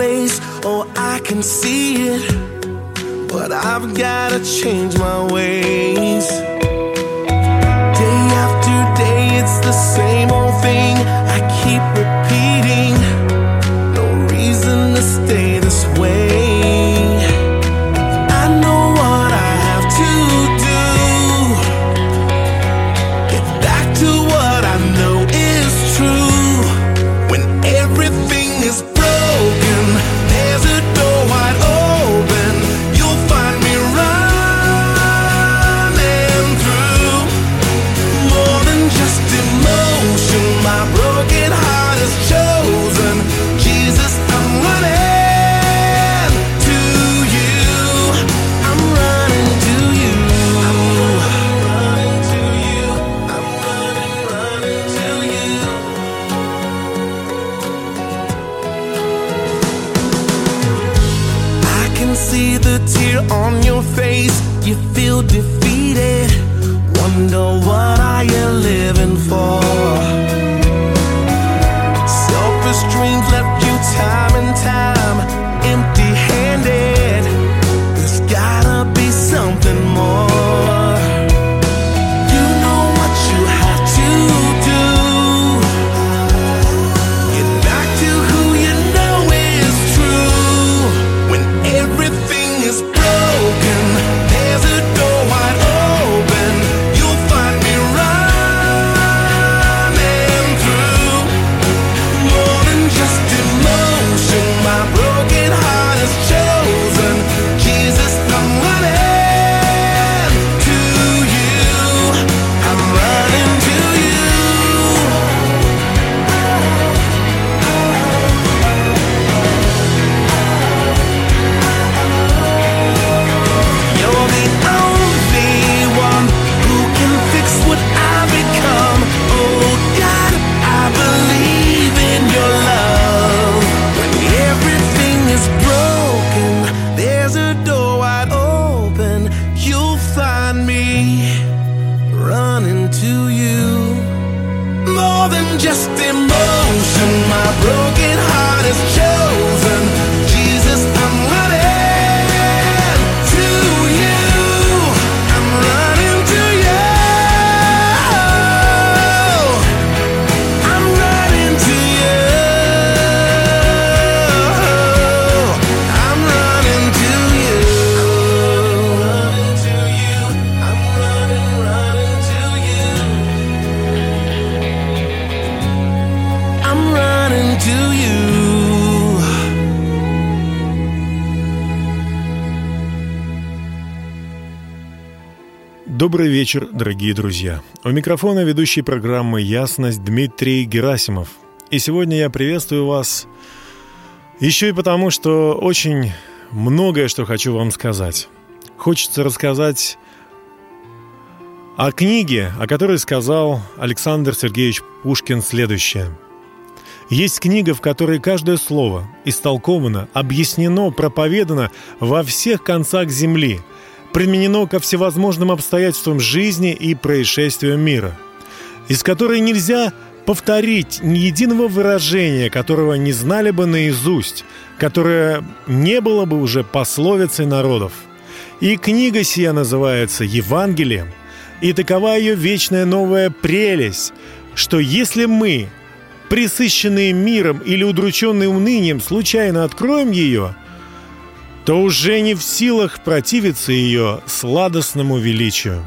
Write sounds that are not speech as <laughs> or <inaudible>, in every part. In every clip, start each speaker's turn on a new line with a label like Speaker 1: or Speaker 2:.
Speaker 1: place. Oh, I can see it, but I've gotta change my ways.
Speaker 2: Добрый вечер, дорогие друзья. У микрофона ведущий программы «Ясность» Дмитрий Герасимов. И сегодня я приветствую вас еще и потому, что очень многое, что хочу вам сказать. Хочется рассказать о книге, о которой сказал Александр Сергеевич Пушкин следующее. Есть книга, в которой каждое слово истолковано, объяснено, проповедано во всех концах земли, применено ко всевозможным обстоятельствам жизни и происшествиям мира, из которой нельзя повторить ни единого выражения, которого не знали бы наизусть, которое не было бы уже пословицей народов. И книга сия называется «Евангелием», и такова ее вечная новая прелесть, что если мы, присыщенные миром или удрученные унынием, случайно откроем ее, то уже не в силах противиться ее сладостному величию.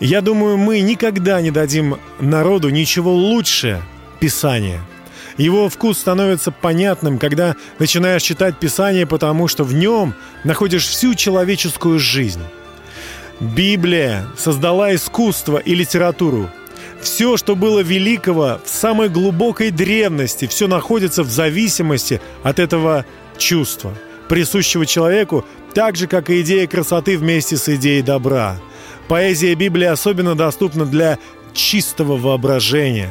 Speaker 2: Я думаю, мы никогда не дадим народу ничего лучше Писания. Его вкус становится понятным, когда начинаешь читать Писание, потому что в нем находишь всю человеческую жизнь. Библия создала искусство и литературу. Все, что было великого в самой глубокой древности, все находится в зависимости от этого чувства, присущего человеку, так же, как и идея красоты вместе с идеей добра. Поэзия Библии особенно доступна для чистого воображения.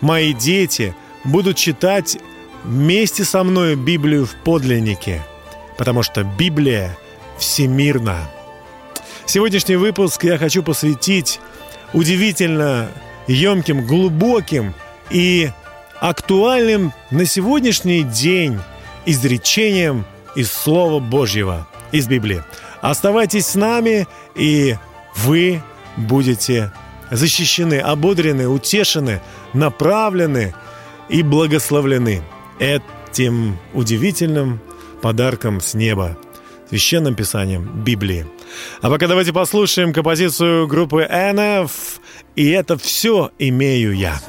Speaker 2: Мои дети будут читать вместе со мной Библию в подлиннике, потому что Библия всемирна. Сегодняшний выпуск я хочу посвятить удивительно емким, глубоким и актуальным на сегодняшний день изречением из Слова Божьего, из Библии. Оставайтесь с нами, и вы будете защищены, ободрены, утешены, направлены и благословлены этим удивительным подарком с неба, священным писанием Библии. А пока давайте послушаем композицию группы NF, и это все имею я.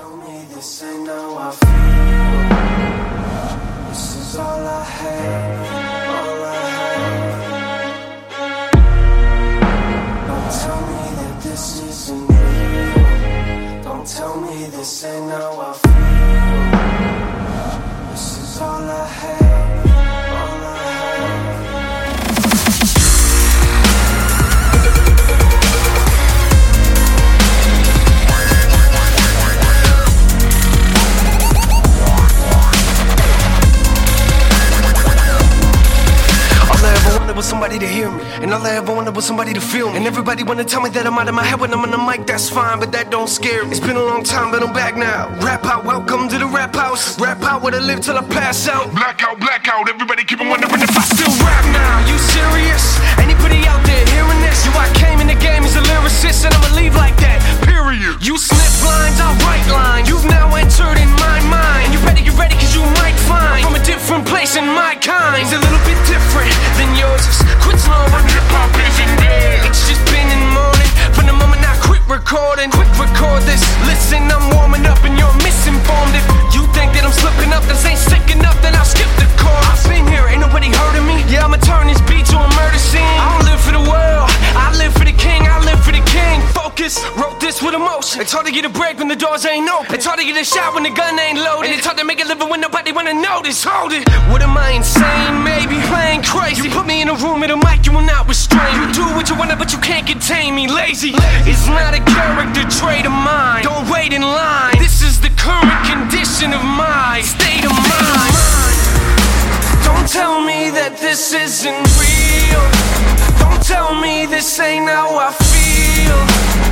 Speaker 3: Somebody to hear me. And all I ever wanted was somebody to feel me. And everybody wanna tell me that I'm out of my head when I'm on the mic, that's fine, but that don't scare me. It's been a long time, but I'm back now. Rap out, welcome to the rap house. Rap out where I live till I pass out. Blackout, blackout, everybody keep on wondering if I still rap now. You serious? Anybody out there hearing this? You, I came in the game as a lyricist, and I'ma leave like that. You snip lines, I write lines. You've now entered in my mind. You better get ready, cause you might find from a different place in my kind. It's a little bit different than yours. Quit slow when hip hop isn't dead. It's just been in morning from the moment I quit recording. Quick record this. Listen, I'm warming up and you're misinformed. If you think that I'm slipping up, this ain't sick enough, then I'll skip the chord. I've been here, ain't nobody heard of me. Yeah, I'ma turn this beat to a murder scene. I don't live for the world, I live for the king. I live for the king. Focus, wrote this with emotion. It's hard to get a break when the doors ain't open. It's hard to get a shot when the gun ain't loaded. And it's hard to make a living when nobody wanna notice. Hold it. What am I insane? Maybe playing crazy. You put me in a room with a mic, you will not restrain. You do what you wanna, but you can't contain me. Lazy. It's not a character trait of mine. Don't wait in line. This is the current condition of my state of mind. Don't tell me that this isn't real. Don't tell me this ain't how I feel.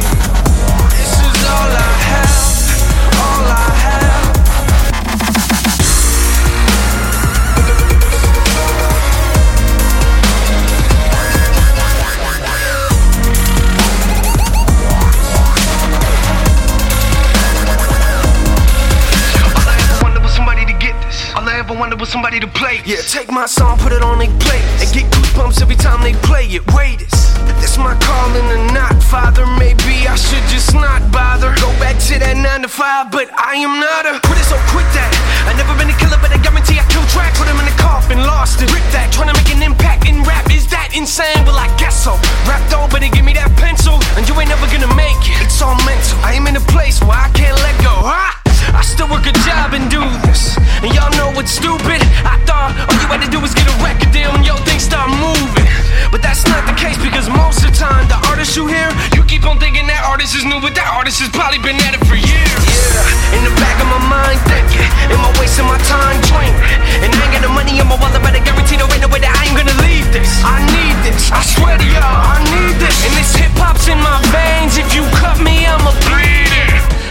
Speaker 3: Somebody to get this. All I ever wonder was somebody to play. Yeah, take my song, put it on they play, and get goosebumps every time they play it. Wait it. This my calling or not, Father. Maybe I should just not bother. Go back to that nine to five, but I am not a quit it so quick that I never been a killer, but I guarantee I kill track. Put him in the coffin, lost it. Rip that, trying to make an impact in rap. Is that insane? Well, I guess so. Rap though, but they give me that pencil, and you ain't never gonna make it. It's all mental. I am in a place where I can't let go. Ah! I still work a job and do this. And y'all know what's stupid? I thought all you had to do was get a record deal and yo things start moving. But that's not the case because most of the time the artists you hear, you keep on thinking that artist is new, but that artist has probably been at it for years. Yeah, in the back of my mind thinking, am I wasting my time dreaming? And I ain't got the money in my wallet, but I guarantee there ain't no way that I ain't gonna leave this. I need this, I swear to y'all, I need this. And this hip hop's in my veins. If you cut me, I'ma bleed.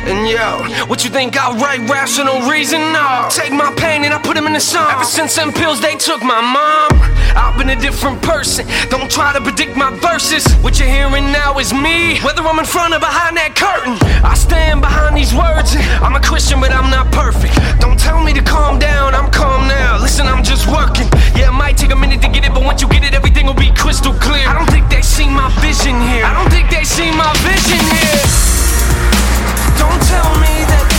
Speaker 3: And yo, what you think I write rational reason? No. Take my pain and I put them in a song. Ever since them pills, they took my mom. I've been a different person. Don't try to predict my verses. What you're hearing now is me. Whether I'm in front or behind that curtain, I stand behind these words. I'm a Christian, but I'm not perfect. Don't tell me to calm down, I'm calm now. Listen, I'm just working. Yeah, it might take a minute to get it, but once you get it, everything will be crystal clear. I don't think they see my vision here. I don't think they see my vision here. Don't tell me that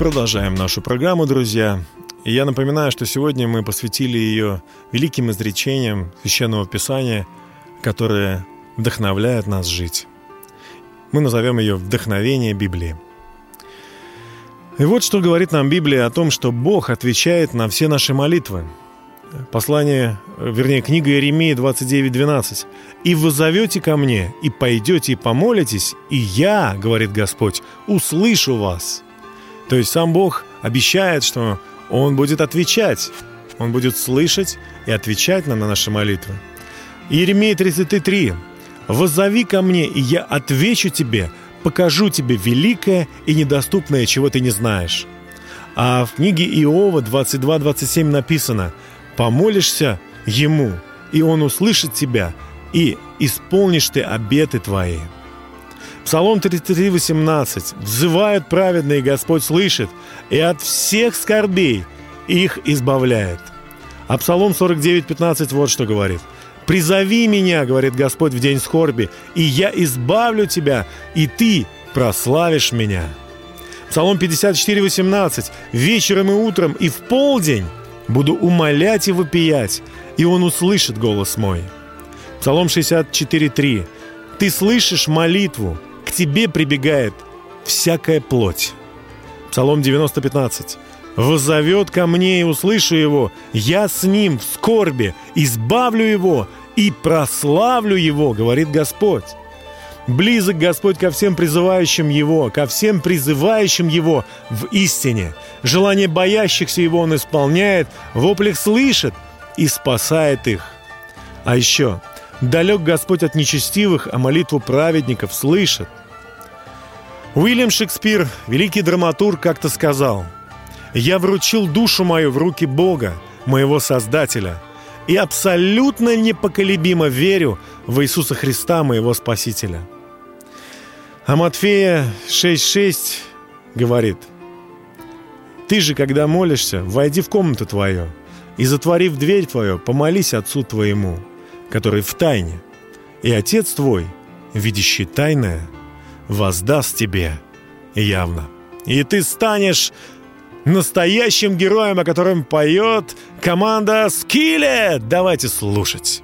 Speaker 2: продолжаем нашу программу, друзья. И я напоминаю, что сегодня мы посвятили ее великим изречениям Священного Писания, которые вдохновляют нас жить. Мы назовем ее «Вдохновение Библии». И вот что говорит нам Библия о том, что Бог отвечает на все наши молитвы. Послание, вернее, книга Иеремии 29.12. «И вы зовете ко мне, и пойдете, и помолитесь, и я, — говорит Господь, — услышу вас». То есть сам Бог обещает, что Он будет отвечать, Он будет слышать и отвечать нам на наши молитвы. Иеремия 33. «Воззови ко мне, и я отвечу тебе, покажу тебе великое и недоступное, чего ты не знаешь». А в книге Иова 22.27 написано «Помолишься Ему, и Он услышит тебя, и исполнишь ты обеты твои». Псалом 33:18. «Взывают праведные, Господь слышит, и от всех скорбей их избавляет». А Псалом 49:15 вот что говорит. «Призови меня, — говорит Господь, — в день скорби, и я избавлю тебя, и ты прославишь меня». Псалом 54:18. «Вечером и утром, и в полдень буду умолять и вопиять, и он услышит голос мой». Псалом 64:3. «Ты слышишь молитву, к тебе прибегает всякая плоть. Псалом 90:15. «Воззовет ко мне и услышу его, я с ним в скорби, избавлю его и прославлю его», говорит Господь. Близок Господь ко всем призывающим Его, ко всем призывающим Его в истине. Желание боящихся Его Он исполняет, воплях слышит и спасает их. А еще, далек Господь от нечестивых, а молитву праведников слышит. Уильям Шекспир, великий драматург, как-то сказал «Я вручил душу мою в руки Бога, моего Создателя, и абсолютно непоколебимо верю в Иисуса Христа, моего Спасителя». А Матфея 6.6 говорит «Ты же, когда молишься, войди в комнату твою, и, затворив дверь твою, помолись Отцу твоему, который в тайне, и Отец твой, видящий тайное, – воздаст тебе явно. И ты станешь настоящим героем, о котором поет команда Скиллет. Давайте слушать.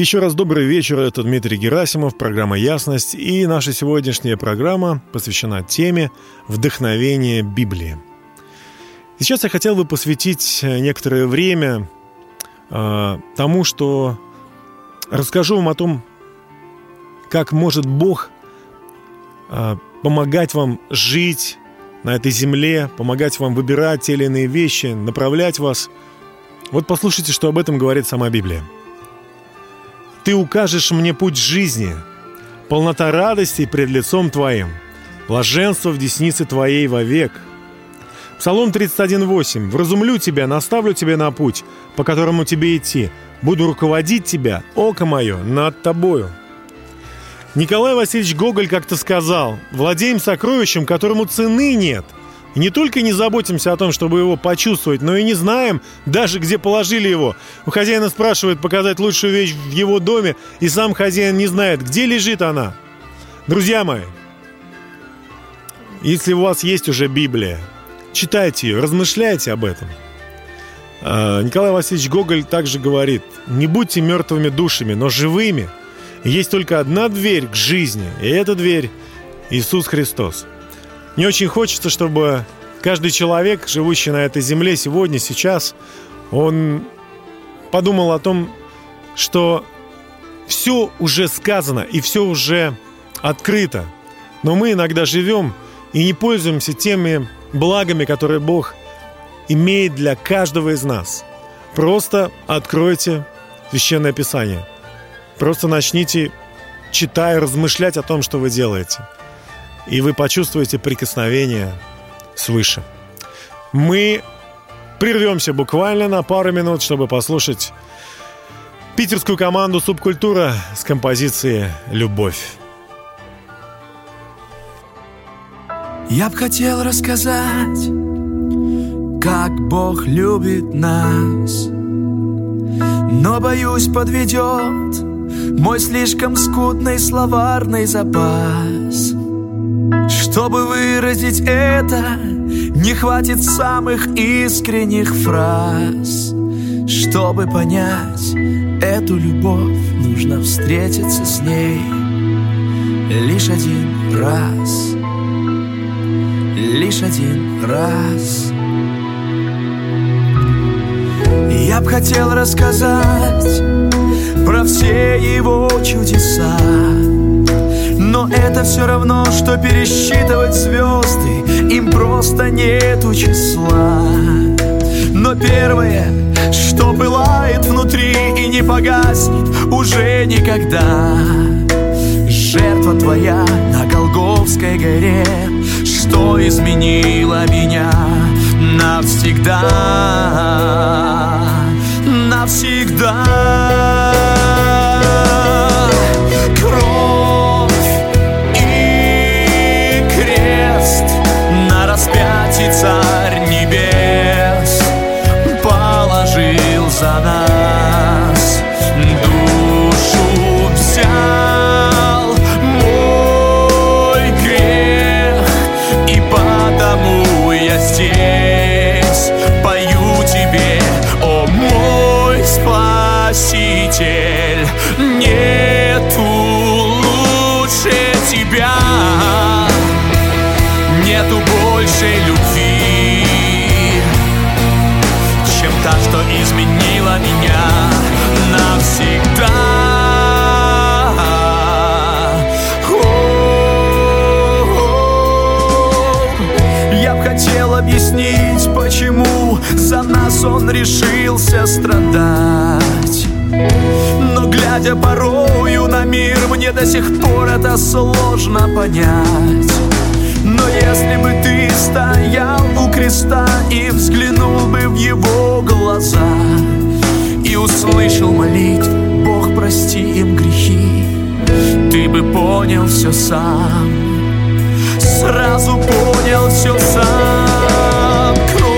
Speaker 2: Еще раз добрый вечер, это Дмитрий Герасимов, программа «Ясность», и наша сегодняшняя программа посвящена теме «Вдохновение Библии». Сейчас я хотел бы посвятить некоторое время э, тому, что расскажу вам о том, как может Бог э, помогать вам жить на этой земле, помогать вам выбирать те или иные вещи, направлять вас. Вот послушайте, что об этом говорит сама Библия – ты укажешь мне путь жизни, полнота радости пред лицом Твоим, блаженство в деснице Твоей вовек. Псалом 31.8. «Вразумлю тебя, наставлю тебя на путь, по которому тебе идти. Буду руководить тебя, око мое, над тобою». Николай Васильевич Гоголь как-то сказал, «Владеем сокровищем, которому цены нет – и не только не заботимся о том, чтобы его почувствовать, но и не знаем даже, где положили его. У хозяина спрашивают показать лучшую вещь в его доме, и сам хозяин не знает, где лежит она. Друзья мои, если у вас есть уже Библия, читайте ее, размышляйте об этом. А, Николай Васильевич Гоголь также говорит, не будьте мертвыми душами, но живыми. Есть только одна дверь к жизни, и эта дверь Иисус Христос. Мне очень хочется, чтобы каждый человек, живущий на этой земле сегодня, сейчас, он подумал о том, что все уже сказано и все уже открыто. Но мы иногда живем и не пользуемся теми благами, которые Бог имеет для каждого из нас. Просто откройте Священное Писание. Просто начните, читая, размышлять о том, что вы делаете – и вы почувствуете прикосновение свыше. Мы прервемся буквально на пару минут, чтобы послушать питерскую команду «Субкультура» с композицией «Любовь».
Speaker 4: Я б хотел рассказать, как Бог любит нас, но боюсь подведет мой слишком скудный словарный запас. Чтобы выразить это, не хватит самых искренних фраз. Чтобы понять эту любовь, нужно встретиться с ней лишь один раз. Лишь один раз. Я б хотел рассказать про все его чудеса но это все равно, что пересчитывать звезды Им просто нету числа. Но первое, что пылает внутри и не погаснет уже никогда. Жертва твоя на Голговской горе. Что изменила меня навсегда? Навсегда за нас он решился страдать. Но глядя порою на мир, мне до сих пор это сложно понять. Но если бы ты стоял у креста И взглянул бы в его глаза И услышал молитв Бог, прости им грехи Ты бы понял все сам Сразу понял все сам Кровь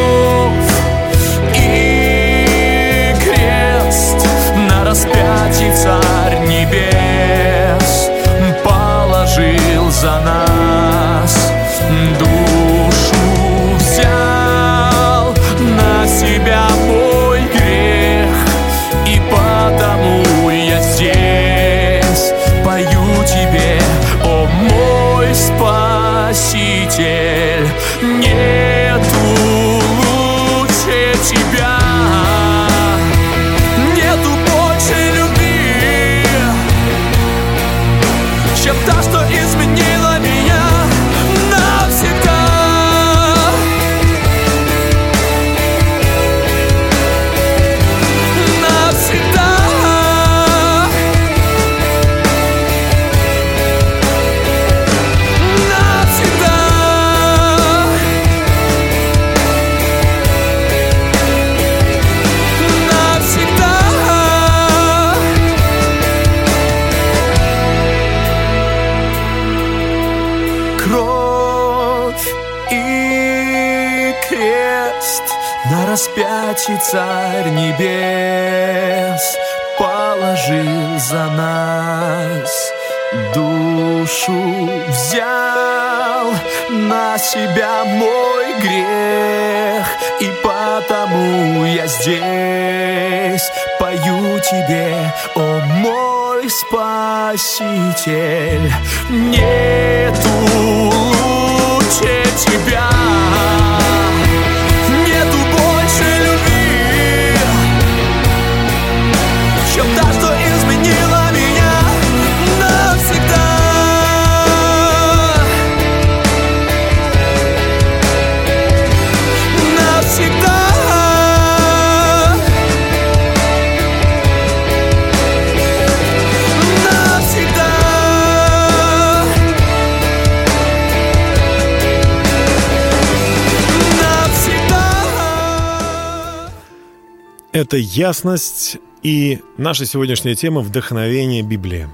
Speaker 2: Это ясность и наша сегодняшняя тема – вдохновение Библии.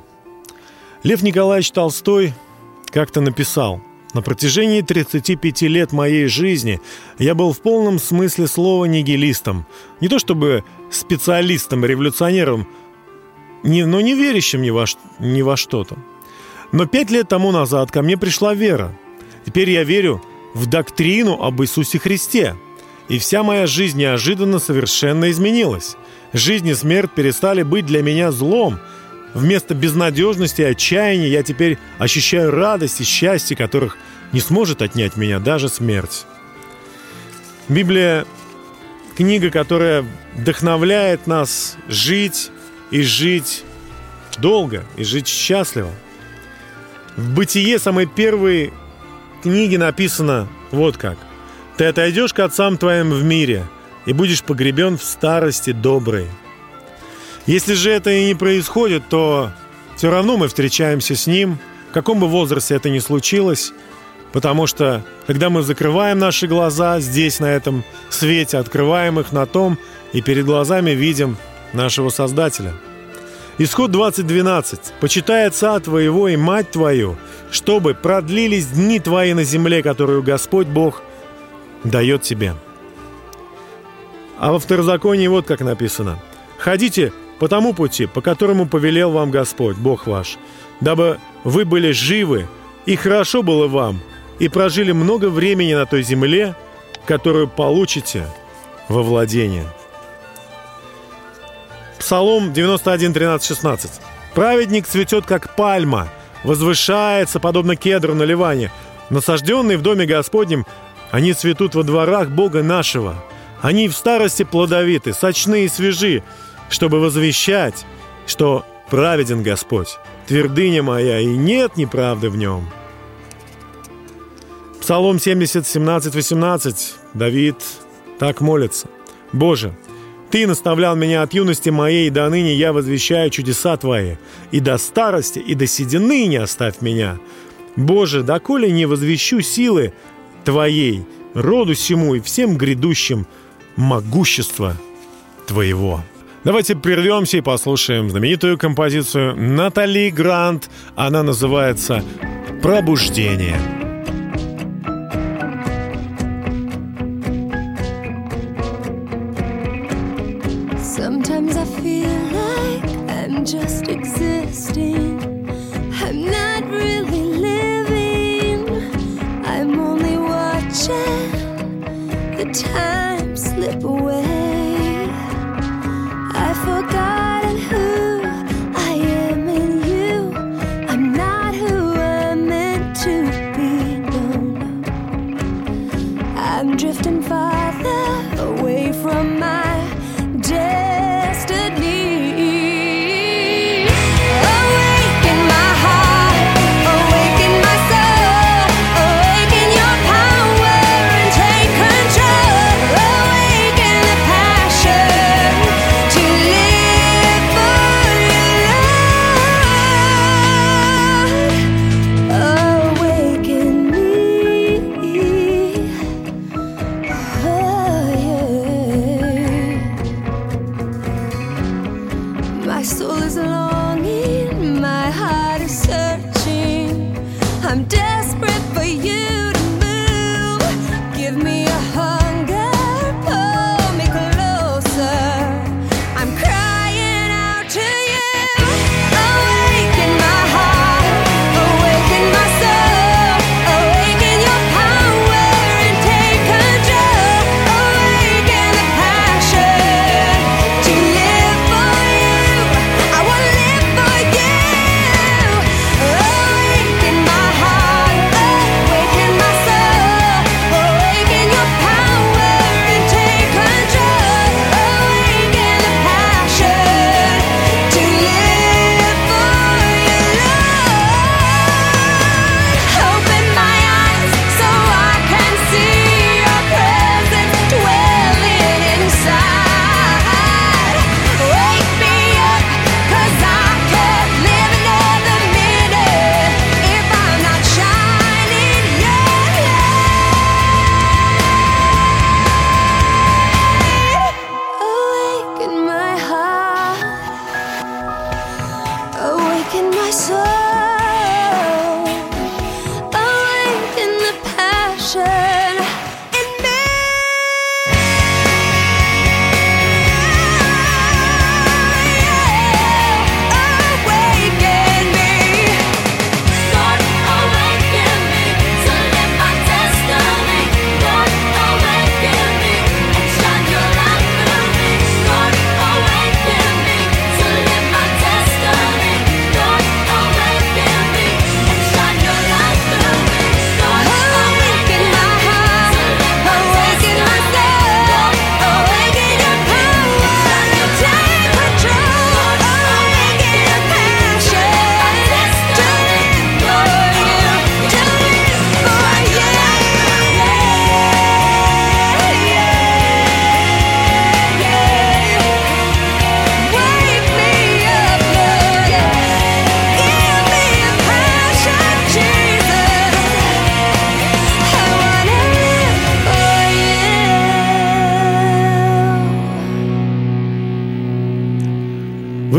Speaker 2: Лев Николаевич Толстой как-то написал «На протяжении 35 лет моей жизни я был в полном смысле слова нигилистом. Не то чтобы специалистом, революционером, не, но не верящим ни во, ни во что-то. Но пять лет тому назад ко мне пришла вера. Теперь я верю в доктрину об Иисусе Христе – и вся моя жизнь неожиданно совершенно изменилась. Жизнь и смерть перестали быть для меня злом. Вместо безнадежности и отчаяния я теперь ощущаю радость и счастье, которых не сможет отнять меня даже смерть. Библия – книга, которая вдохновляет нас жить и жить долго, и жить счастливо. В «Бытие» самой первой книги написано вот как. Ты отойдешь к отцам твоим в мире и будешь погребен в старости доброй. Если же это и не происходит, то все равно мы встречаемся с Ним, в каком бы возрасте это ни случилось, потому что, когда мы закрываем наши глаза здесь, на этом свете, открываем их на том, и перед глазами видим нашего Создателя. Исход 20.12. «Почитай отца твоего и мать твою, чтобы продлились дни твои на земле, которую Господь Бог дает тебе. А во второзаконии вот как написано. «Ходите по тому пути, по которому повелел вам Господь, Бог ваш, дабы вы были живы, и хорошо было вам, и прожили много времени на той земле, которую получите во владение». Псалом 91, 13, 16. «Праведник цветет, как пальма, возвышается, подобно кедру на Ливане, насажденный в доме Господнем, они цветут во дворах Бога нашего. Они в старости плодовиты, сочны и свежи, чтобы возвещать, что праведен Господь, твердыня моя, и нет неправды в нем». Псалом 70, 17, 18. Давид так молится. «Боже, Ты наставлял меня от юности моей, и до ныне я возвещаю чудеса Твои, и до старости, и до седины не оставь меня. Боже, доколе не возвещу силы Твоей, роду сему и всем грядущим могущество Твоего». Давайте прервемся и послушаем знаменитую композицию Натали Грант. Она называется «Пробуждение». soul is longing, my heart is searching. I'm desperate.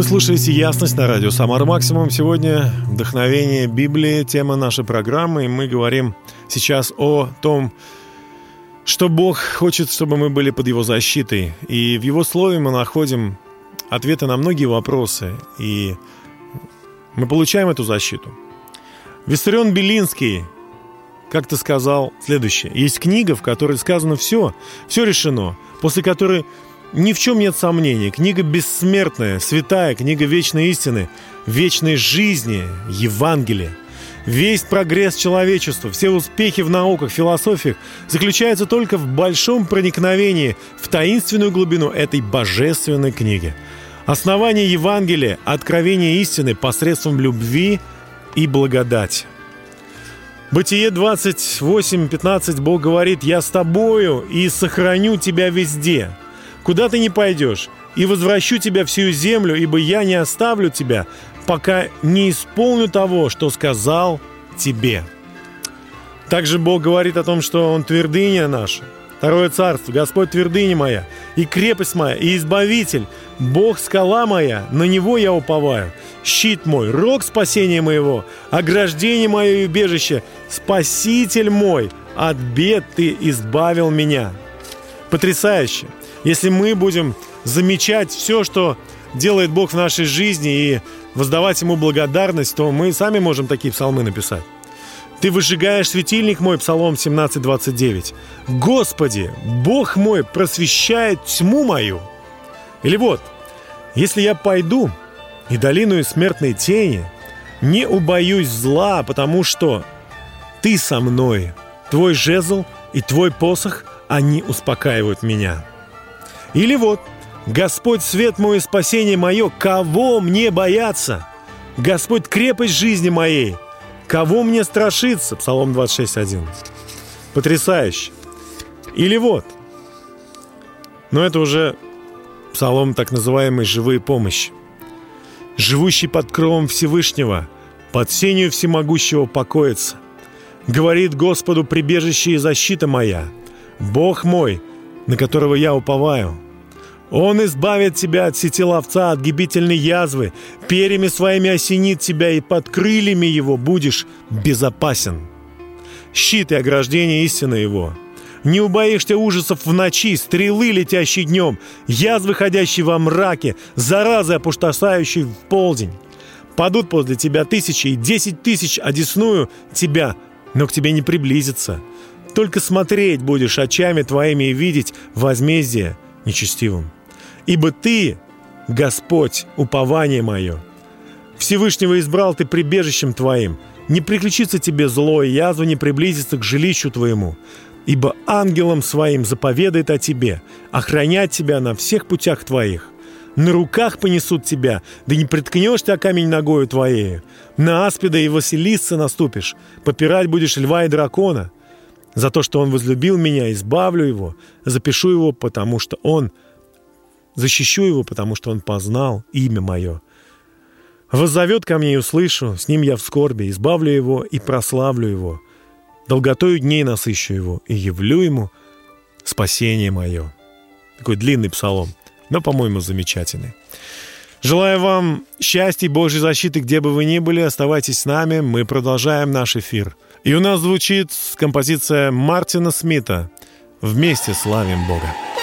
Speaker 2: Слушаете «Ясность» на радио «Самар Максимум». Сегодня вдохновение Библии, тема нашей программы. И мы говорим сейчас о том, что Бог хочет, чтобы мы были под Его защитой. И в Его Слове мы находим ответы на многие вопросы. И мы получаем эту защиту. Виссарион Белинский как-то сказал следующее. Есть книга, в которой сказано все, все решено, после которой ни в чем нет сомнений. Книга бессмертная, святая, книга вечной истины, вечной жизни, Евангелие. Весь прогресс человечества, все успехи в науках, философиях заключаются только в большом проникновении в таинственную глубину этой божественной книги. Основание Евангелия – откровение истины посредством любви и благодати. Бытие 28.15 Бог говорит «Я с тобою и сохраню тебя везде, куда ты не пойдешь, и возвращу тебя всю землю, ибо я не оставлю тебя, пока не исполню того, что сказал тебе». Также Бог говорит о том, что Он твердыня наша – Второе царство, Господь твердыня моя, и крепость моя, и избавитель, Бог скала моя, на Него я уповаю. Щит мой, рог спасения моего, ограждение мое и убежище, Спаситель мой, от бед Ты избавил меня. Потрясающе! Если мы будем замечать все, что делает Бог в нашей жизни и воздавать Ему благодарность, то мы сами можем такие псалмы написать. Ты выжигаешь светильник мой, Псалом 17:29. Господи, Бог мой просвещает тьму мою. Или вот, если я пойду и долину смертной тени, не убоюсь зла, потому что ты со мной, твой жезл и твой посох, они успокаивают меня. Или вот, Господь свет мой и спасение мое, кого мне бояться? Господь крепость жизни моей – Кого мне страшиться? Псалом 26.1. Потрясающе. Или вот. Но это уже псалом так называемой «живые помощи». «Живущий под кровом Всевышнего, под сенью всемогущего покоится. Говорит Господу прибежище и защита моя, Бог мой, на которого я уповаю». Он избавит тебя от сети ловца, от гибительной язвы, перьями своими осенит тебя, и под крыльями его будешь безопасен. Щит и ограждение истины его. Не убоишься ужасов в ночи, стрелы, летящие днем, язвы, ходящие во мраке, заразы, опустошающие в полдень. Падут после тебя тысячи и десять тысяч, одесную тебя, но к тебе не приблизится. Только смотреть будешь очами твоими и видеть возмездие нечестивым. Ибо Ты, Господь, упование мое. Всевышнего избрал Ты прибежищем Твоим. Не приключится тебе зло, и язва не приблизится к жилищу Твоему. Ибо ангелом Своим заповедает о Тебе, охранять Тебя на всех путях Твоих. На руках понесут тебя, да не приткнешь ты о камень ногою твоею. На аспида и Василисца наступишь, попирать будешь льва и дракона. За то, что он возлюбил меня, избавлю его, запишу его, потому что он – Защищу его, потому что он познал имя мое. Воззовет ко мне и услышу, с ним я в скорби, избавлю его и прославлю его. Долготою дней насыщу его и явлю ему спасение мое. Такой длинный псалом, но, по-моему, замечательный. Желаю вам счастья и Божьей защиты, где бы вы ни были. Оставайтесь с нами, мы продолжаем наш эфир. И у нас звучит композиция Мартина Смита «Вместе славим Бога».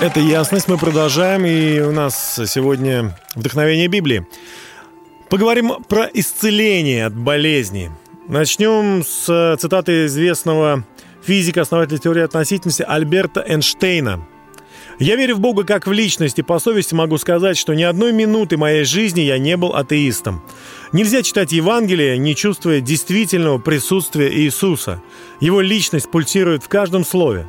Speaker 2: Это ясность. Мы продолжаем. И у нас сегодня вдохновение Библии. Поговорим про исцеление от болезни. Начнем с цитаты известного физика, основателя теории относительности Альберта Эйнштейна. «Я верю в Бога как в личность, и по совести могу сказать, что ни одной минуты моей жизни я не был атеистом. Нельзя читать Евангелие, не чувствуя действительного присутствия Иисуса. Его личность пульсирует в каждом слове.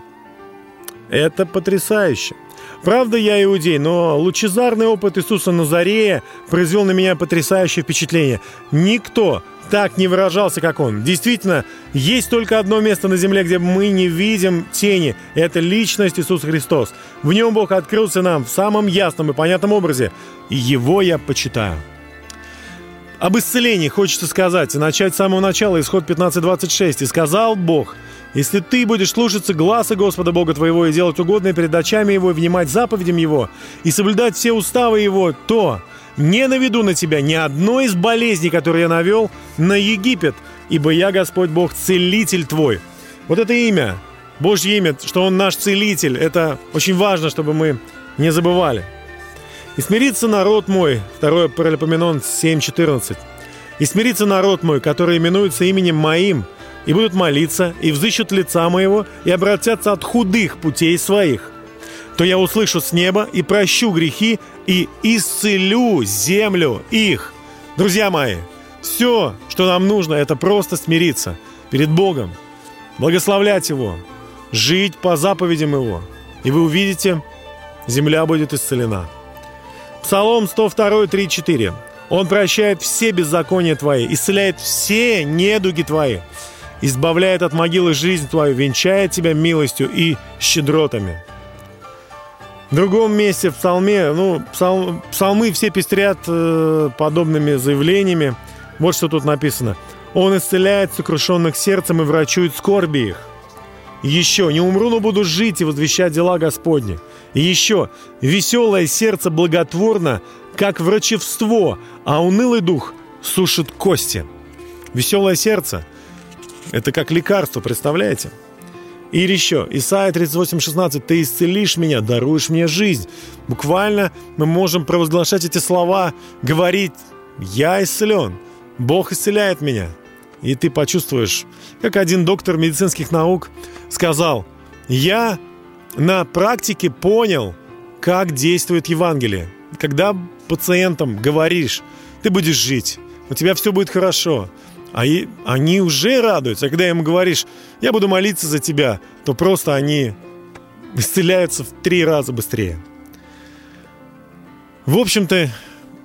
Speaker 2: Это потрясающе. Правда, я иудей, но лучезарный опыт Иисуса Назарея произвел на меня потрясающее впечатление. Никто так не выражался, как он. Действительно, есть только одно место на земле, где мы не видим тени. Это личность Иисус Христос. В нем Бог открылся нам в самом ясном и понятном образе. И его я почитаю. Об исцелении хочется сказать и начать с самого начала, исход 15.26. «И сказал Бог, если ты будешь слушаться гласа Господа Бога твоего и делать угодное перед очами Его, и внимать заповедям Его, и соблюдать все уставы Его, то не наведу на тебя ни одной из болезней, которые я навел на Египет, ибо я, Господь Бог, целитель твой». Вот это имя, Божье имя, что Он наш целитель, это очень важно, чтобы мы не забывали. «И смирится народ мой», 2 Паралипоменон 7.14, «И смирится народ мой, который именуется именем моим, и будут молиться, и взыщут лица моего, и обратятся от худых путей своих, то я услышу с неба и прощу грехи, и исцелю землю их». Друзья мои, все, что нам нужно, это просто смириться перед Богом, благословлять Его, жить по заповедям Его, и вы увидите, земля будет исцелена. Псалом 102, 3, 4. Он прощает все беззакония твои, исцеляет все недуги твои, избавляет от могилы жизнь твою, венчает тебя милостью и щедротами. В другом месте в псалме, ну, псал, псалмы все пестрят э, подобными заявлениями. Вот что тут написано. Он исцеляет сокрушенных сердцем и врачует скорби их. Еще, не умру, но буду жить и возвещать дела Господни. Еще, веселое сердце благотворно, как врачевство, а унылый дух сушит кости. Веселое сердце – это как лекарство, представляете? Или еще, Исайя 38,16, «Ты исцелишь меня, даруешь мне жизнь». Буквально мы можем провозглашать эти слова, говорить «Я исцелен, Бог исцеляет меня». И ты почувствуешь, как один доктор медицинских наук сказал, «Я на практике понял, как действует Евангелие. Когда пациентам говоришь, ты будешь жить, у тебя все будет хорошо, а и, они уже радуются. А когда им говоришь, я буду молиться за тебя, то просто они исцеляются в три раза быстрее. В общем-то,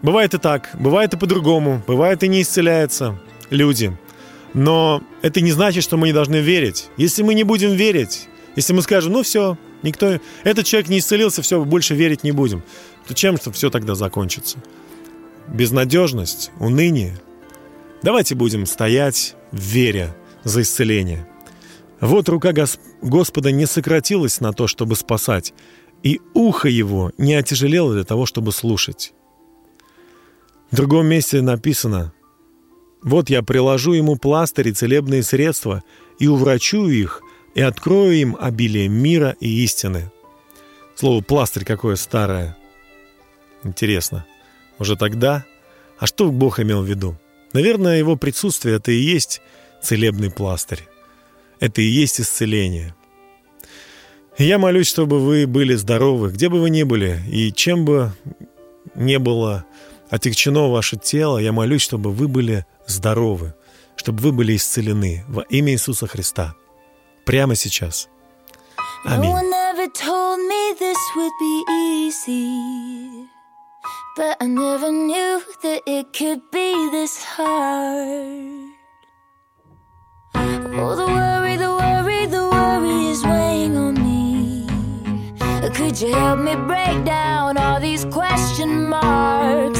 Speaker 2: бывает и так, бывает и по-другому, бывает и не исцеляются люди. Но это не значит, что мы не должны верить. Если мы не будем верить, если мы скажем, ну все, никто, этот человек не исцелился, все, больше верить не будем, то чем что все тогда закончится? Безнадежность, уныние. Давайте будем стоять в вере за исцеление. Вот рука Гос- Господа не сократилась на то, чтобы спасать, и ухо его не отяжелело для того, чтобы слушать. В другом месте написано, «Вот я приложу ему пластырь и целебные средства, и уврачу их, и открою им обилие мира и истины. Слово «пластырь» какое старое. Интересно. Уже тогда? А что Бог имел в виду? Наверное, его присутствие – это и есть целебный пластырь. Это и есть исцеление. Я молюсь, чтобы вы были здоровы, где бы вы ни были, и чем бы не было отягчено ваше тело, я молюсь, чтобы вы были здоровы, чтобы вы были исцелены во имя Иисуса Христа – прямо сейчас. Аминь. But I never knew that it could be this hard. Oh, the worry, the worry, the worry is weighing on me. Could you help me break down all these question marks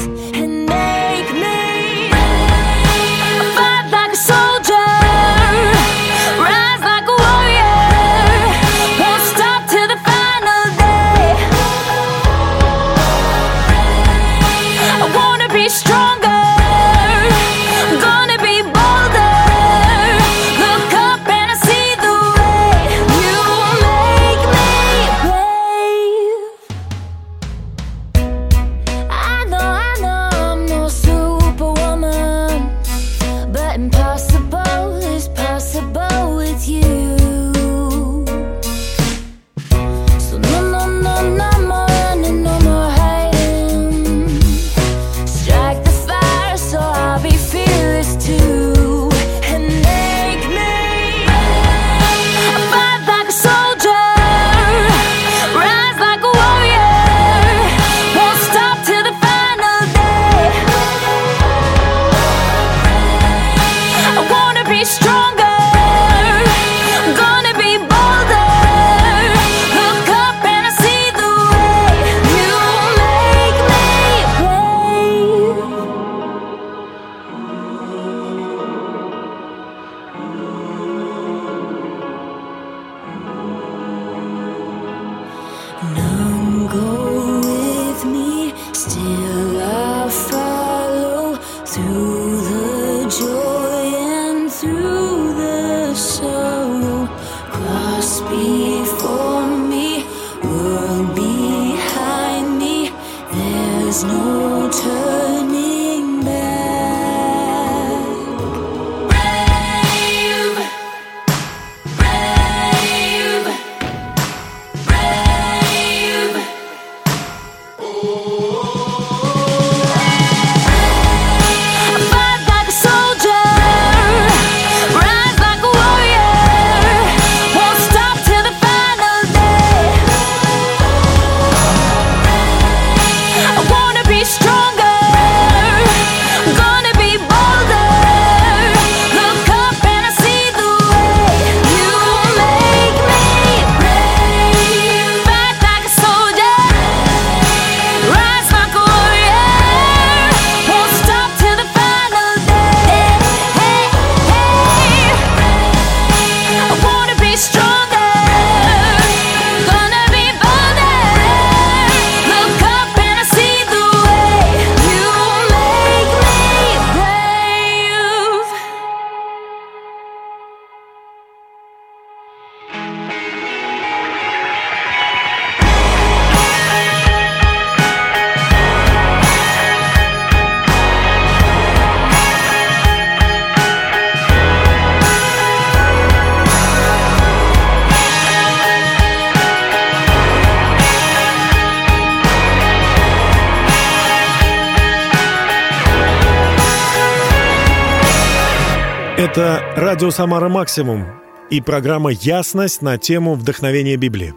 Speaker 2: Это радио «Самара Максимум» и программа «Ясность» на тему вдохновения Библии.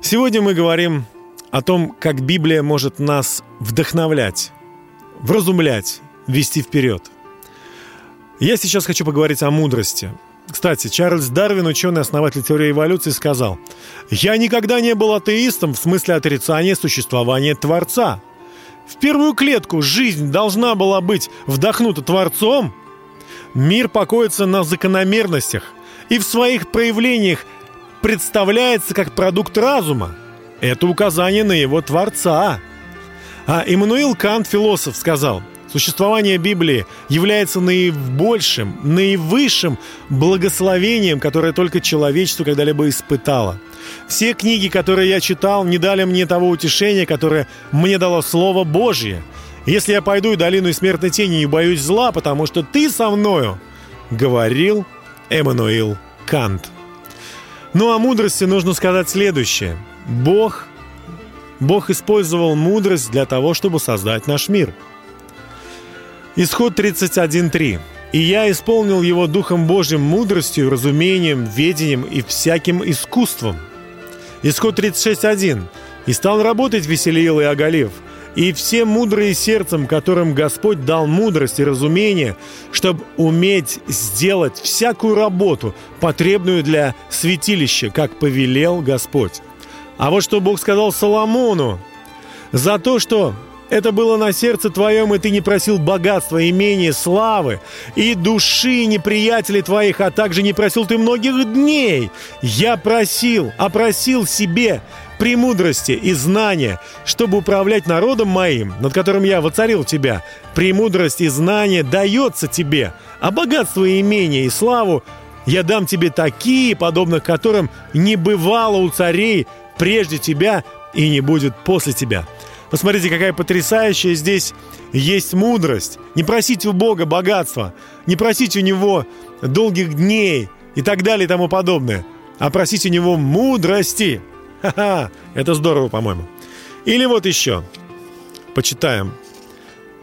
Speaker 2: Сегодня мы говорим о том, как Библия может нас вдохновлять, вразумлять, вести вперед. Я сейчас хочу поговорить о мудрости. Кстати, Чарльз Дарвин, ученый, основатель теории эволюции, сказал, «Я никогда не был атеистом в смысле отрицания существования Творца. В первую клетку жизнь должна была быть вдохнута Творцом – Мир покоится на закономерностях и в своих проявлениях представляется как продукт разума. Это указание на его Творца. А Иммануил Кант, философ, сказал, существование Библии является наибольшим, наивысшим благословением, которое только человечество когда-либо испытало. Все книги, которые я читал, не дали мне того утешения, которое мне дало Слово Божье – если я пойду и долину смертной тени, не боюсь зла, потому что ты со мною, говорил Эммануил Кант. Ну, о мудрости нужно сказать следующее. Бог, Бог использовал мудрость для того, чтобы создать наш мир. Исход 31.3. «И я исполнил его Духом Божьим мудростью, разумением, ведением и всяким искусством». Исход 36.1. «И стал работать Веселиил и Оголев, и все мудрые сердцем, которым Господь дал мудрость и разумение, чтобы уметь сделать всякую работу, потребную для святилища, как повелел Господь. А вот что Бог сказал Соломону, за то, что это было на сердце твоем, и ты не просил богатства, имения, славы, и души неприятелей твоих, а также не просил ты многих дней. Я просил, опросил себе премудрости и знания, чтобы управлять народом моим, над которым я воцарил тебя. Премудрость и знание дается тебе, а богатство и имение и славу я дам тебе такие, подобных которым не бывало у царей прежде тебя и не будет после тебя». Посмотрите, какая потрясающая здесь есть мудрость. Не просите у Бога богатства, не просите у Него долгих дней и так далее и тому подобное, а просите у Него мудрости – Ха-ха, это здорово, по-моему. Или вот еще. Почитаем.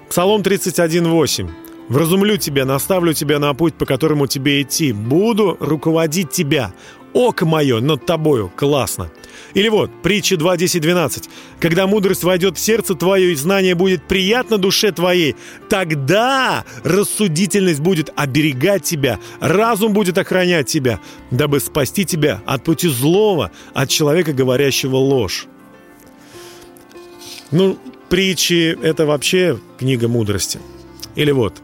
Speaker 2: Псалом 31.8. «Вразумлю тебя, наставлю тебя на путь, по которому тебе идти. Буду руководить тебя око мое над тобою. Классно. Или вот, притча 2, 10, 12. Когда мудрость войдет в сердце твое и знание будет приятно душе твоей, тогда рассудительность будет оберегать тебя, разум будет охранять тебя, дабы спасти тебя от пути злого, от человека, говорящего ложь. Ну, притчи – это вообще книга мудрости. Или вот,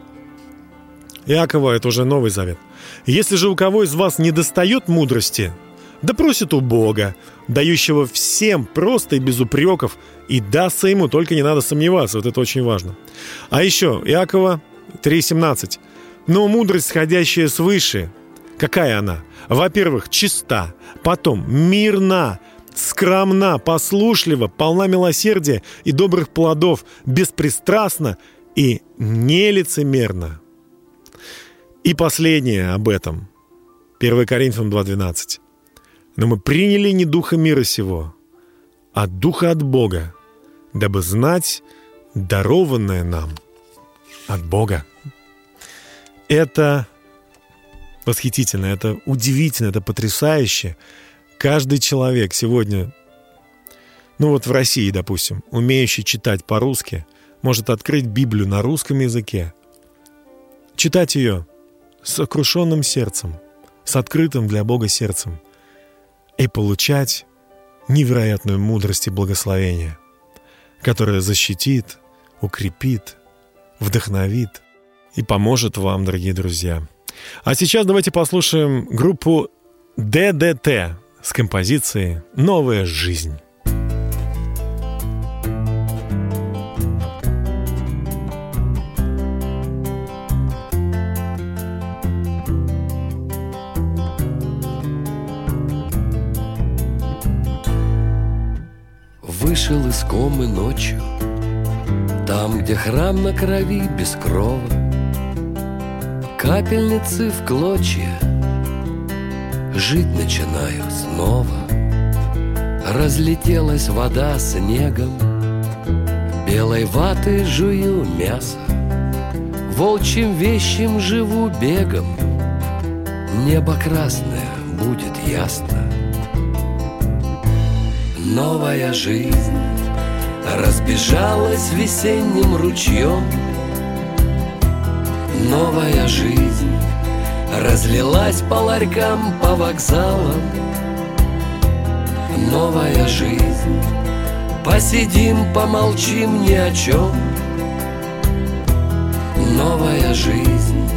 Speaker 2: Иакова – это уже Новый Завет. Если же у кого из вас не достает мудрости, да просит у Бога, дающего всем просто и без упреков, и дастся ему, только не надо сомневаться, вот это очень важно. А еще, Иакова 3,17. «Но мудрость, сходящая свыше, какая она? Во-первых, чиста, потом мирна, скромна, послушлива, полна милосердия и добрых плодов, беспристрастна и нелицемерна». И последнее об этом. 1 Коринфянам 2.12. «Но мы приняли не духа мира сего, а духа от Бога, дабы знать дарованное нам от Бога. Это восхитительно, это удивительно, это потрясающе. Каждый человек сегодня, ну вот в России, допустим, умеющий читать по-русски, может открыть Библию на русском языке, читать ее сокрушенным сердцем, с открытым для Бога сердцем и получать невероятную мудрость и благословение – которая защитит, укрепит, вдохновит и поможет вам, дорогие друзья. А сейчас давайте послушаем группу ДДТ с композицией «Новая жизнь».
Speaker 4: Вышел из комы ночью. Там, где храм на крови без крова Капельницы в клочья Жить начинаю снова. Разлетелась вода снегом Белой ваты жую мясо. Волчьим вещим живу бегом Небо красное будет ясно новая жизнь Разбежалась весенним ручьем. Новая жизнь Разлилась по ларькам, по вокзалам. Новая жизнь Посидим, помолчим ни о чем Новая жизнь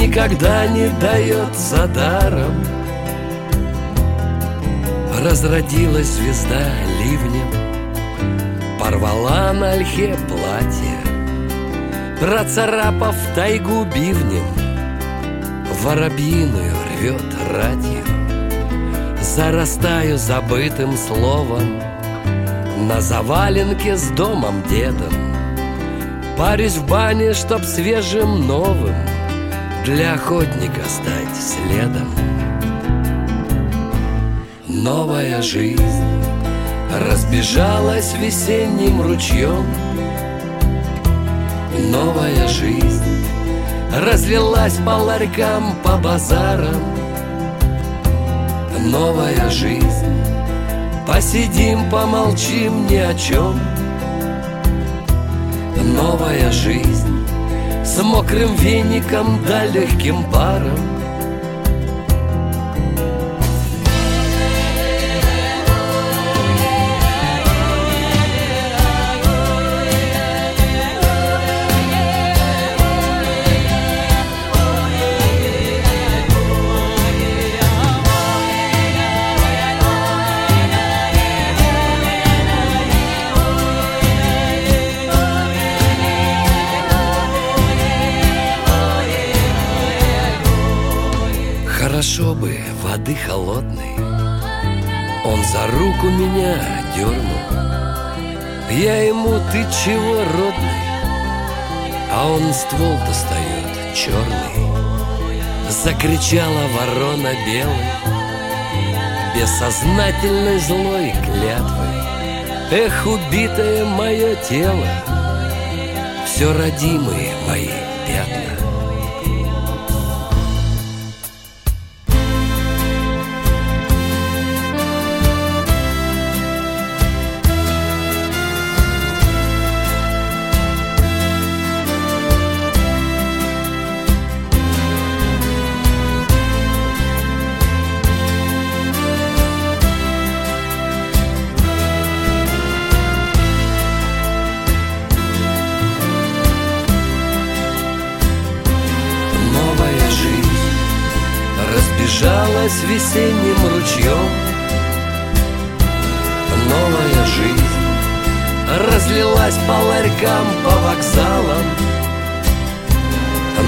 Speaker 4: Никогда не дается даром Разродилась звезда ливнем Порвала на ольхе платье Процарапав тайгу бивнем Воробьиную рвет радио Зарастаю забытым словом На заваленке с домом дедом Парюсь в бане, чтоб свежим новым Для охотника стать следом Новая жизнь разбежалась весенним ручьем. Новая жизнь разлилась по ларькам, по базарам. Новая жизнь Посидим, помолчим ни о чем Новая жизнь С мокрым веником да легким паром бы воды холодной. Он за руку меня дернул. Я ему, ты чего, родный? А он ствол достает, черный. Закричала ворона белой Бессознательной злой клятвой. Эх, убитое мое тело Все родимые мои пятна разбежалась весенним ручьем. Новая жизнь Разлилась по ларькам, по вокзалам.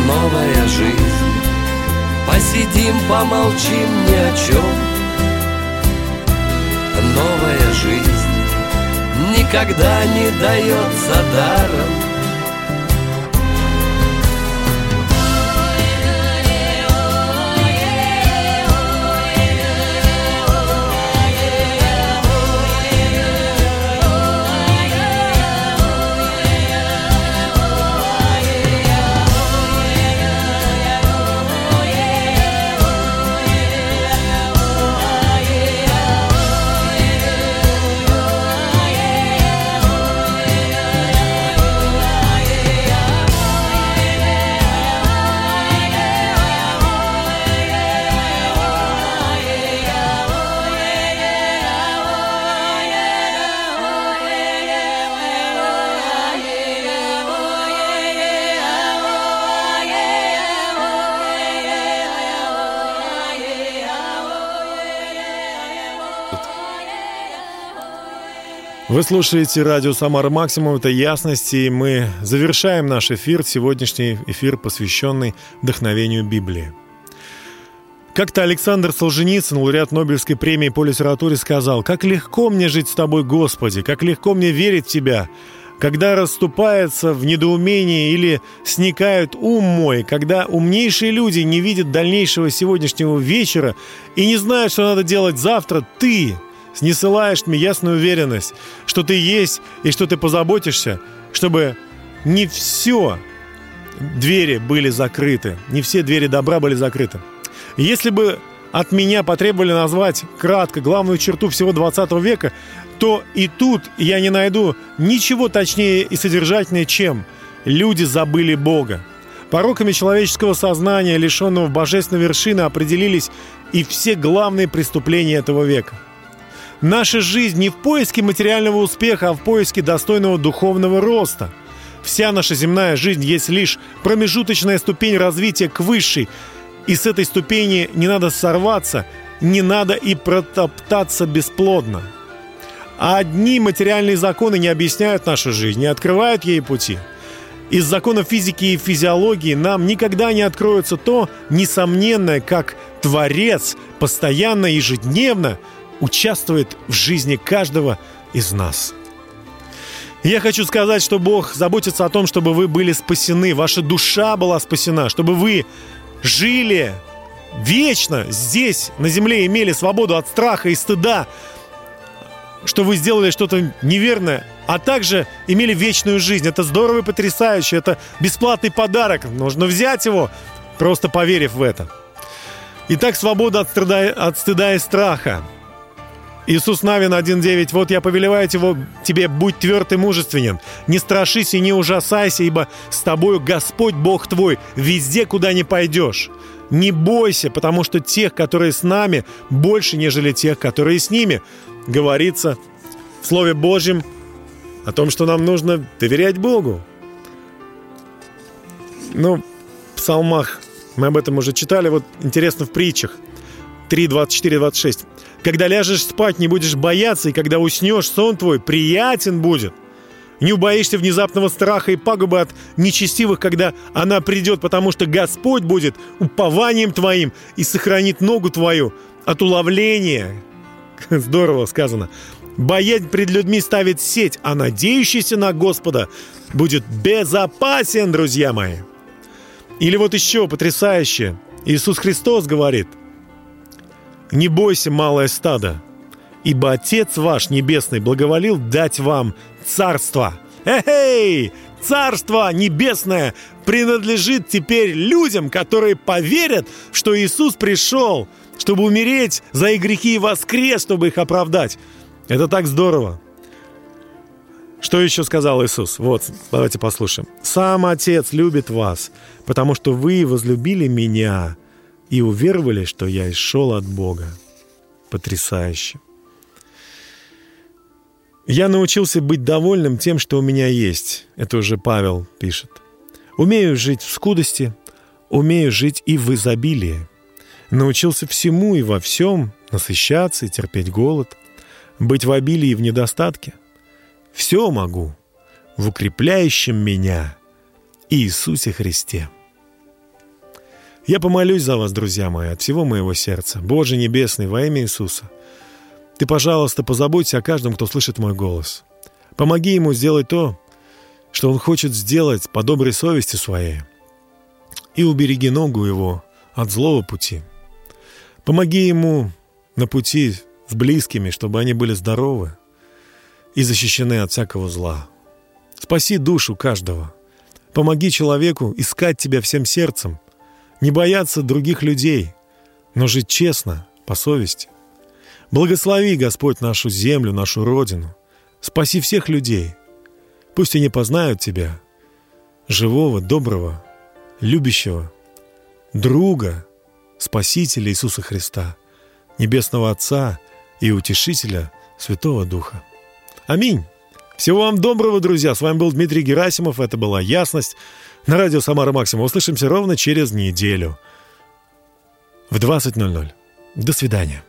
Speaker 4: Новая жизнь. Посидим, помолчим ни о чем Новая жизнь Никогда не дается даром
Speaker 2: Вы слушаете радио «Самара Максимум», это «Ясность», и мы завершаем наш эфир, сегодняшний эфир, посвященный вдохновению Библии. Как-то Александр Солженицын, лауреат Нобелевской премии по литературе, сказал, «Как легко мне жить с тобой, Господи, как легко мне верить в Тебя, когда расступается в недоумении или сникает ум мой, когда умнейшие люди не видят дальнейшего сегодняшнего вечера и не знают, что надо делать завтра, Ты, снисылаешь мне ясную уверенность, что ты есть и что ты позаботишься, чтобы не все двери были закрыты, не все двери добра были закрыты. Если бы от меня потребовали назвать кратко главную черту всего 20 века, то и тут я не найду ничего точнее и содержательнее, чем люди забыли Бога. Пороками человеческого сознания, лишенного божественной вершины, определились и все главные преступления этого века – Наша жизнь не в поиске материального успеха, а в поиске достойного духовного роста. Вся наша земная жизнь есть лишь промежуточная ступень развития к высшей. И с этой ступени не надо сорваться, не надо и протоптаться бесплодно. А одни материальные законы не объясняют нашу жизнь, не открывают ей пути. Из законов физики и физиологии нам никогда не откроется то несомненное, как Творец постоянно, ежедневно – участвует в жизни каждого из нас. Я хочу сказать, что Бог заботится о том, чтобы вы были спасены, ваша душа была спасена, чтобы вы жили вечно здесь, на земле, имели свободу от страха и стыда, что вы сделали что-то неверное, а также имели вечную жизнь. Это здорово и потрясающе, это бесплатный подарок, нужно взять его, просто поверив в это. Итак, свобода от стыда, от стыда и страха – Иисус Навин 1.9. «Вот я повелеваю его, тебе, будь тверд и мужественен, не страшись и не ужасайся, ибо с тобою Господь Бог твой везде, куда не пойдешь. Не бойся, потому что тех, которые с нами, больше, нежели тех, которые с ними». Говорится в Слове Божьем о том, что нам нужно доверять Богу. Ну, в псалмах мы об этом уже читали, вот интересно в притчах 3, 24, 26. Когда ляжешь спать, не будешь бояться, и когда уснешь, сон твой приятен будет. Не убоишься внезапного страха и пагубы от нечестивых, когда она придет, потому что Господь будет упованием твоим и сохранит ногу твою от уловления. <laughs> Здорово сказано. Боязнь пред людьми ставит сеть, а надеющийся на Господа будет безопасен, друзья мои. Или вот еще потрясающе. Иисус Христос говорит – не бойся, малое стадо, ибо Отец ваш Небесный благоволил дать вам царство. Эй, царство небесное принадлежит теперь людям, которые поверят, что Иисус пришел, чтобы умереть за их грехи и воскрес, чтобы их оправдать. Это так здорово. Что еще сказал Иисус? Вот, давайте послушаем. «Сам Отец любит вас, потому что вы возлюбили Меня и уверовали, что я исшел от Бога. Потрясающе. Я научился быть довольным тем, что у меня есть. Это уже Павел пишет. Умею жить в скудости, умею жить и в изобилии. Научился всему и во всем насыщаться и терпеть голод, быть в обилии и в недостатке.
Speaker 3: Все могу в укрепляющем меня Иисусе Христе. Я помолюсь за вас, друзья мои, от всего моего сердца. Боже Небесный, во имя Иисуса. Ты, пожалуйста, позаботься о каждом, кто слышит мой голос. Помоги ему сделать то, что он хочет сделать по доброй совести своей. И убереги ногу его от злого пути. Помоги ему на пути с близкими, чтобы они были здоровы и защищены от всякого зла. Спаси душу каждого. Помоги человеку искать тебя всем сердцем – не бояться других людей, но жить честно, по совести. Благослови, Господь, нашу землю, нашу Родину. Спаси всех людей. Пусть они познают Тебя, живого, доброго, любящего, друга, Спасителя Иисуса Христа, Небесного Отца и Утешителя Святого Духа. Аминь. Всего вам доброго, друзья. С вами был Дмитрий Герасимов. Это была «Ясность» на радио «Самара Максима». Услышимся ровно через неделю в 20.00. До свидания.